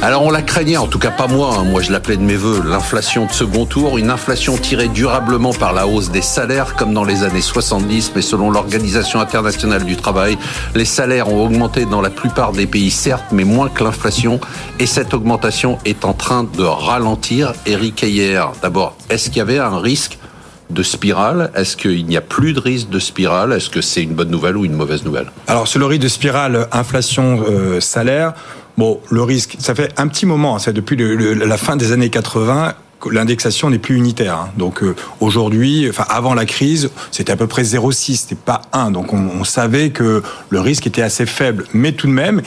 Alors on la craignait, en tout cas pas moi, hein. moi je l'appelais de mes voeux, l'inflation de second tour, une inflation tirée durablement par la hausse des salaires comme dans les années 70, mais selon l'Organisation internationale du travail, les salaires ont augmenté dans la plupart des pays certes, mais moins que l'inflation, et cette augmentation est en train de ralentir. Eric Ayer, d'abord, est-ce qu'il y avait un risque de spirale? Est-ce qu'il n'y a plus de risque de spirale? Est-ce que c'est une bonne nouvelle ou une mauvaise nouvelle? Alors sur le risque de spirale inflation-salaire, Bon, le risque, ça fait un petit moment, c'est depuis la fin des années 80 l'indexation n'est plus unitaire. Hein. Donc euh, aujourd'hui, enfin avant la crise, c'était à peu près 0,6, c'était pas 1. Donc on, on, savait que le risque était assez faible, mais tout de même,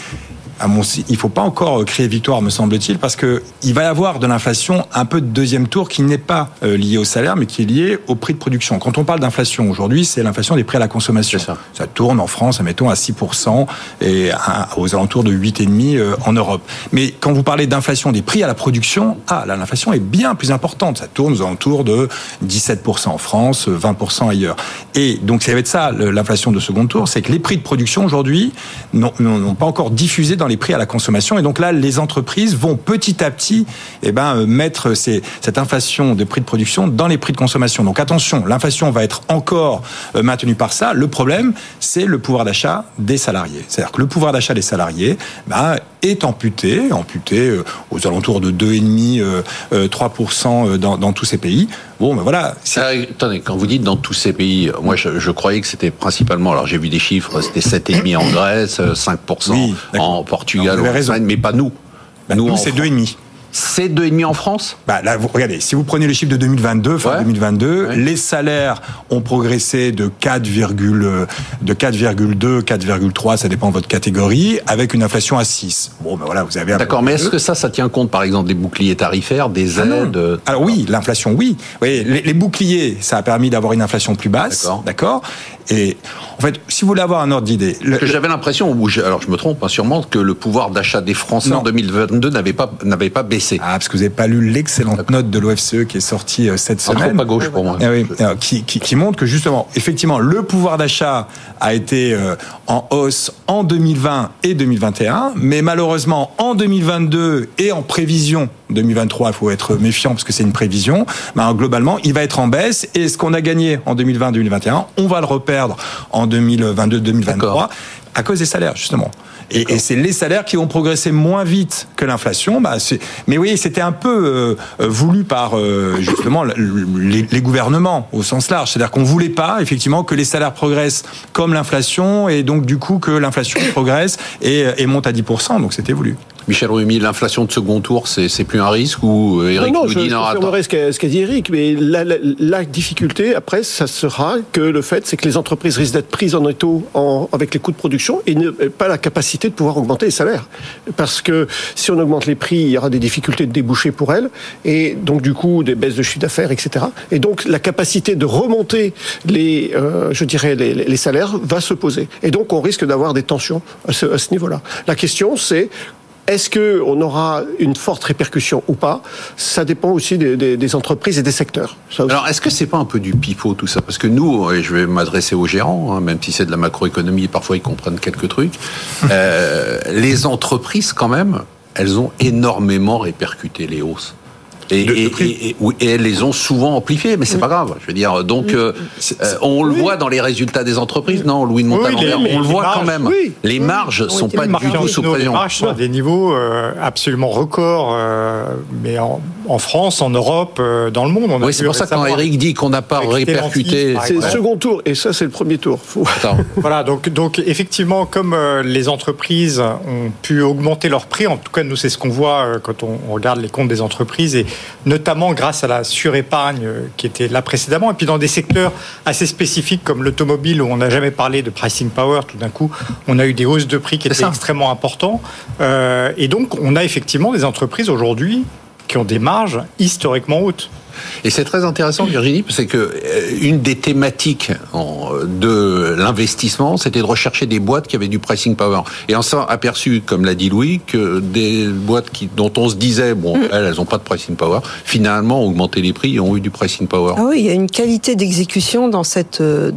à mon, il faut pas encore créer victoire, me semble-t-il, parce que il va y avoir de l'inflation un peu de deuxième tour qui n'est pas euh, lié au salaire, mais qui est lié au prix de production. Quand on parle d'inflation aujourd'hui, c'est l'inflation des prix à la consommation. Ça. ça. tourne en France, admettons, à 6% et aux alentours de 8,5% euh, en Europe. Mais quand vous parlez d'inflation des prix à la production, ah, là, l'inflation est bien plus importante. Ça tourne aux alentours de 17% en France, 20% ailleurs. Et donc, ça va être ça, l'inflation de second tour, c'est que les prix de production aujourd'hui n'ont pas encore diffusé dans les prix à la consommation. Et donc là, les entreprises vont petit à petit eh ben, euh, mettre cette inflation de prix de production dans les prix de consommation. Donc attention, l'inflation va être encore euh, maintenue par ça. Le problème, c'est le pouvoir d'achat des salariés. C'est-à-dire que le pouvoir d'achat des salariés ben, est amputé, amputé euh, aux alentours de 2,5, 3% dans, dans tous ces pays. Bon, ben voilà. attendez, quand vous dites dans tous ces pays, moi je, je croyais que c'était principalement, alors j'ai vu des chiffres, c'était 7,5 en Grèce, 5% oui, en Portugal Portugal, raison. mais pas nous. Bah, nous, nous c'est 2,5. C'est 2,5 en France bah là, vous, Regardez, si vous prenez les chiffres de 2022, fin 2022, les salaires ont progressé de 4, de 4,2, 4,3, ça dépend de votre catégorie, avec une inflation à 6. Bon, ben voilà, vous avez. D'accord, mais est-ce que ça, ça tient compte, par exemple, des boucliers tarifaires, des ah aides Alors oui, l'inflation, oui. oui les, les, boucliers, ça a permis d'avoir une inflation plus basse, d'accord. Et en fait, si vous voulez avoir un ordre d'idée, j'avais l'impression, alors je me trompe, hein, sûrement, que le pouvoir d'achat des Français en 2022 n'avait pas n'avait pas baissé. Ah, parce que vous n'avez pas lu l'excellente note de l'OFCE qui est sortie euh, cette semaine. pas gauche pour moi. Ah oui, qui, qui, qui, montre que justement, effectivement, le pouvoir d'achat a été euh, en hausse en 2020 et 2021, mais malheureusement en 2022 et en prévision 2023, il faut être méfiant parce que c'est une prévision. Ben, globalement, il va être en baisse et ce qu'on a gagné en 2020-2021, on va le reperdre en 2022-2023 à cause des salaires justement. Et, c'est les salaires qui ont progressé moins vite que l'inflation. Bah, mais oui, c'était un peu euh, voulu par euh, justement les, gouvernements au sens large. C'est-à-dire qu'on voulait pas effectivement que les salaires progressent comme l'inflation et donc du coup que l'inflation progresse et, et monte à 10%. Donc c'était voulu. Michel Rumi, l'inflation de second tour, c'est plus un risque ou Eric non, non, je, dit, ce qu'a dit Eric, mais la, la, la, difficulté après, ça sera que le fait, c'est que les entreprises risquent d'être prises en étau en, avec les coûts de production et ne pas la capacité de pouvoir augmenter les salaires, parce que si on augmente les prix, il y aura des difficultés de déboucher pour elles et donc du coup des baisses de chiffre d'affaires, etc. Et donc la capacité de remonter les, euh, je dirais les, les, salaires va se poser. Et donc on risque d'avoir des tensions à ce, à ce niveau-là. La question, c'est est-ce qu'on aura une forte répercussion ou pas? Ça dépend aussi des, des, des, entreprises et des secteurs. Alors, est-ce que c'est pas un peu du pifot tout ça? Parce que nous, et je vais m'adresser aux gérants, hein, même si c'est de la macroéconomie, parfois ils comprennent quelques trucs. euh, les entreprises, quand même, elles ont énormément répercuté les hausses. Et, et, et, elles les ont souvent amplifiées, mais c'est pas grave. Je veux dire, donc euh, euh, on le voit dans les résultats des entreprises, non, Louis de Montalembert, on le voit quand même. Les marges sont pas du tout sous pression. Les marges sont à des niveaux euh, absolument records, mais en, en, France, en Europe, dans le monde. On oui, c'est pour ça que quand Eric dit qu'on n'a pas répercuté, c'est le second tour, et ça c'est le premier tour. Faut... voilà, donc donc effectivement, comme les entreprises ont pu augmenter leurs prix, en tout cas nous c'est ce qu'on voit quand on, on regarde les comptes des entreprises et notamment grâce à la surépargne qui était là précédemment, et puis dans des secteurs assez spécifiques comme l'automobile où on n'a jamais parlé de pricing power, tout d'un coup, on a eu des hausses de prix qui étaient extrêmement importants, euh, et donc on a effectivement des entreprises aujourd'hui qui ont des marges historiquement hautes. Et c'est très intéressant, Virginie, c'est que euh, une des thématiques de l'investissement, c'était de rechercher des boîtes qui avaient du pricing power. Et on s'est aperçu, comme l'a dit Louis, que des boîtes qui, dont on se disait, bon, mm. elles, elles n'ont pas de pricing power, finalement ont augmenté les prix et ont eu du pricing power. Ah oui, il y a une qualité d'exécution dans cette, euh,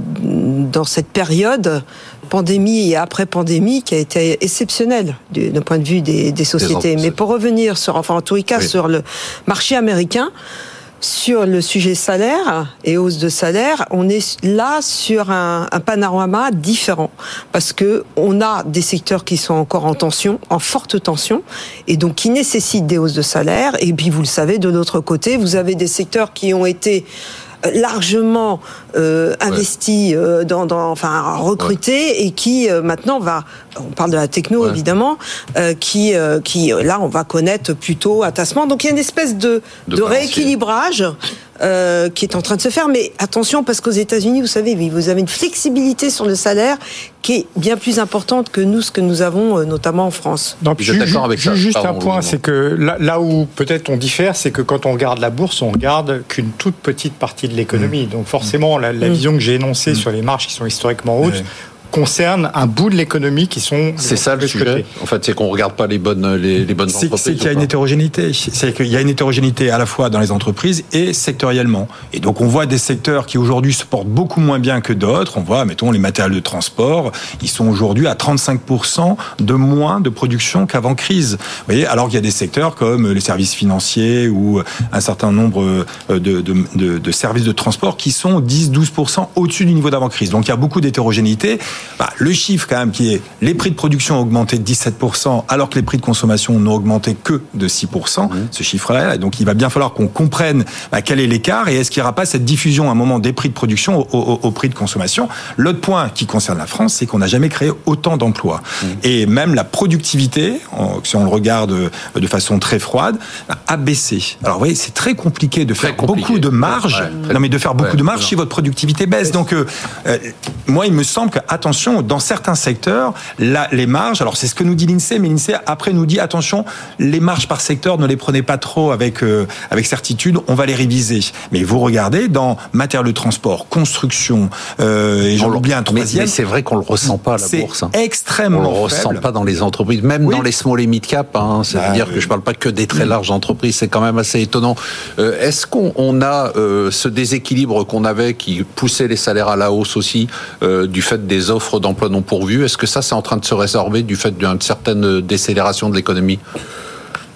dans cette période pandémie et après pandémie qui a été exceptionnelle d'un point de vue des, sociétés. Mais pour revenir sur, enfin en tous les cas, sur le marché américain, sur le sujet salaire et hausse de salaire, on est là sur un, panorama différent parce que on a des secteurs qui sont encore en tension, en forte tension, et donc qui nécessitent des hausses de salaire. Et puis vous le savez, de l'autre côté, vous avez des secteurs qui ont été largement euh, investi euh, dans, dans, enfin recruté et qui euh, maintenant va on parle de la techno évidemment euh, qui qui là on va connaître plutôt un tassement donc il y a une espèce de, de, rééquilibrage euh, qui est en train de se faire. Mais attention, parce qu'aux États-Unis, vous savez, vous avez une flexibilité sur le salaire qui est bien plus importante que nous, ce que nous avons, notamment en France. Donc, je suis d'accord avec ça? Juste un point, c'est que là, là où peut-être on diffère, c'est que quand on regarde la bourse, on regarde qu'une toute petite partie de l'économie. Mmh. Donc forcément, la, la, mmh. vision que j'ai énoncée mmh. sur les marges qui sont historiquement hautes, concerne un bout de l'économie qui sont. C'est ça le sujet. En fait, c'est qu'on regarde pas les bonnes les, bonnes entreprises. C'est qu'il y a une hétérogénéité. C'est qu'il y a une hétérogénéité à la fois dans les entreprises et sectoriellement. Et donc on voit des secteurs qui aujourd'hui se portent beaucoup moins bien que d'autres. On voit, mettons, les matériels de transport, ils sont aujourd'hui à 35% de moins de production qu'avant crise. Vous voyez, alors qu'il y a des secteurs comme les services financiers ou un certain nombre de, de, de, de services de transport qui sont 10-12% au-dessus du niveau d'avant crise. Donc il y a beaucoup d'hétérogénéité. Bah, le chiffre quand même qui est les prix de production ont augmenté de 17% alors que les prix de consommation n'ont augmenté que de 6%, mmh. ce chiffre-là. Donc il va bien falloir qu'on comprenne bah, quel est l'écart et est-ce qu'il n'y aura pas cette diffusion à un moment des prix de production au, prix de consommation. L'autre point qui concerne la France, c'est qu'on n'a jamais créé autant d'emplois. Mmh. Et même la productivité, si on le regarde de façon très froide, a baissé. Alors vous voyez, c'est très compliqué de faire beaucoup de marge, non mais de faire beaucoup de marge si votre productivité baisse. Donc euh, euh, moi, il me semble que attention dans certains secteurs, là, les marges, alors c'est ce que nous dit l'INSEE, mais l'INSEE après nous dit, attention, les marges par secteur, ne les prenez pas trop avec, euh, avec certitude, on va les réviser. Mais vous regardez, dans matière de transport, construction, euh, et j'en oublie un troisième. Mais, c'est vrai qu'on le ressent pas à la bourse. Hein. extrêmement On le ressent pas dans les entreprises, même dans les small et mid cap. Hein, C'est-à-dire bah, que je parle pas que des très larges entreprises, c'est quand même assez étonnant. Euh, est-ce qu'on a euh, ce déséquilibre qu'on avait qui poussait les salaires à la hausse aussi du fait des offres d'emploi non pourvues. Est-ce que ça, c'est en train de se résorber du fait d'une certaine décélération de l'économie?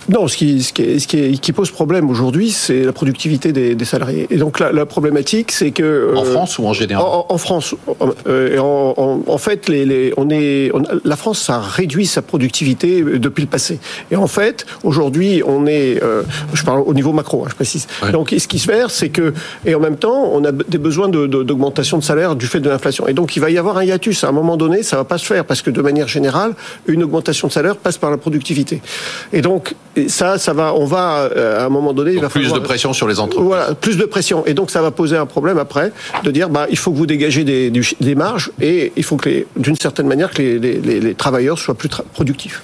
Non, ce qui, ce qui, ce qui, qui pose problème aujourd'hui, c'est la productivité des, des, salariés. Et donc la, la problématique, c'est que en euh, France ou en général En, France, euh, et en, en, en, fait, les, les, on est, on, la France a réduit sa productivité depuis le passé. Et en fait, aujourd'hui, on est, euh, je parle au niveau macro, hein, je précise. Donc, ce qui se fait, c'est que, et en même temps, on a des besoins d'augmentation de, de, salaire du fait de l'inflation. Et donc, il va y avoir un hiatus. À un moment donné, ça va pas se faire parce que de manière générale, une augmentation de salaire passe par la productivité. Et donc ça, ça va, on va euh, à un moment donné, il va plus de pression sur les entreprises. Voilà, plus de pression, et donc ça va poser un problème après de dire, bah, il faut que vous dégagez des, des marges et il faut que, d'une certaine manière, que les, les, les travailleurs soient plus productifs.